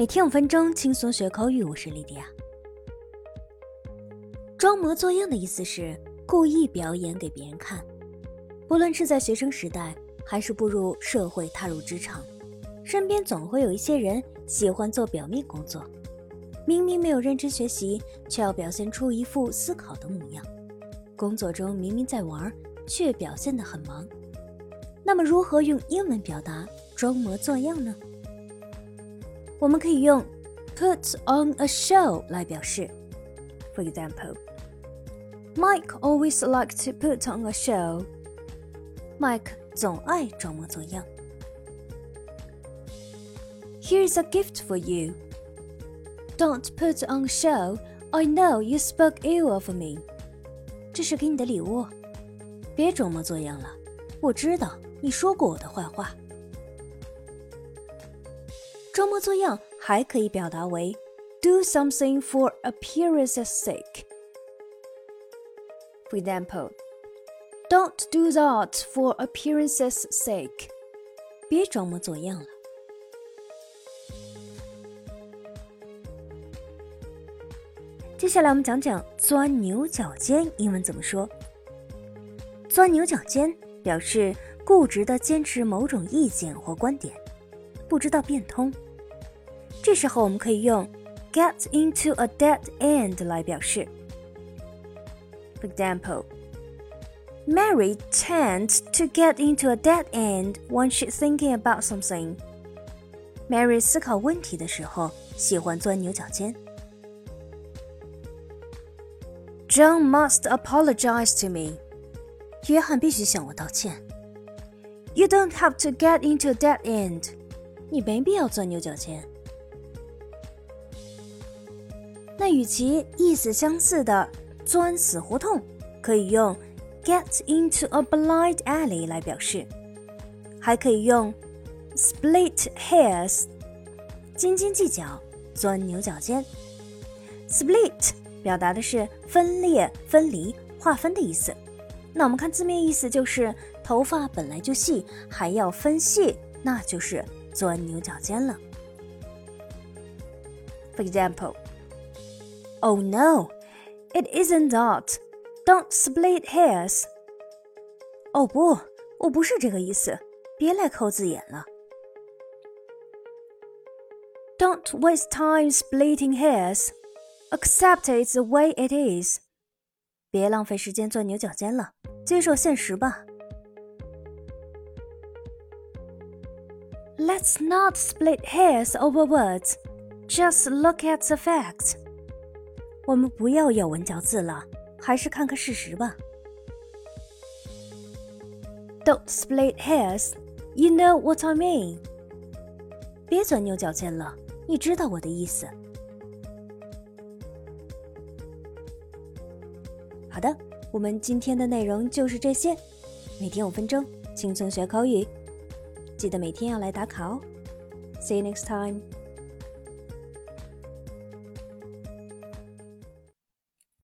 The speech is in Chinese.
每天五分钟，轻松学口语。我是莉迪亚。装模作样的意思是故意表演给别人看。不论是在学生时代，还是步入社会、踏入职场，身边总会有一些人喜欢做表面工作，明明没有认真学习，却要表现出一副思考的模样。工作中明明在玩，却表现得很忙。那么，如何用英文表达装模作样呢？我们可以用 put on a show 来表示。For example, Mike always likes to put on a show. Mike 总爱装模作样。Here's a gift for you. Don't put on a show. I know you spoke ill of me. 这是给你的礼物，别装模作样了。我知道你说过我的坏话。 装模作样还可以表达为 do something for appearance's sake. For example, don't do that for appearance's sake. 别装模作样了。接下来我们讲讲钻牛角尖英文怎么说。钻牛角尖表示固执的坚持某种意见或观点，不知道变通。这时候我们可以用 get into a dead end 来表示。For example, Mary tends to get into a dead end when she's thinking about something. Mary 思考问题的时候喜欢钻牛角尖。John must apologize to me. 约翰必须向我道歉。You don't have to get into a dead end. 你没必要钻牛角尖。那与其意思相似的“钻死胡同”，可以用 “get into a blind alley” 来表示，还可以用 “split hairs” 斤斤计较、钻牛角尖。“split” 表达的是分裂、分离、划分的意思。那我们看字面意思，就是头发本来就细，还要分细，那就是钻牛角尖了。For example. Oh no, it isn't that. Don't split hairs. 哦不，我不是这个意思，别来抠字眼了。Don't waste time splitting hairs. Accept it the way it is. 别浪费时间钻牛角尖了，接受现实吧。 Let's not split hairs over words. Just look at the facts. 我们不要咬文嚼字了，还是看看事实吧。Don't split hairs. You know what I mean. 别钻牛角尖了，你知道我的意思。好的，我们今天的内容就是这些。每天五分钟，轻松学口语，记得每天要来打卡哦。See you next time.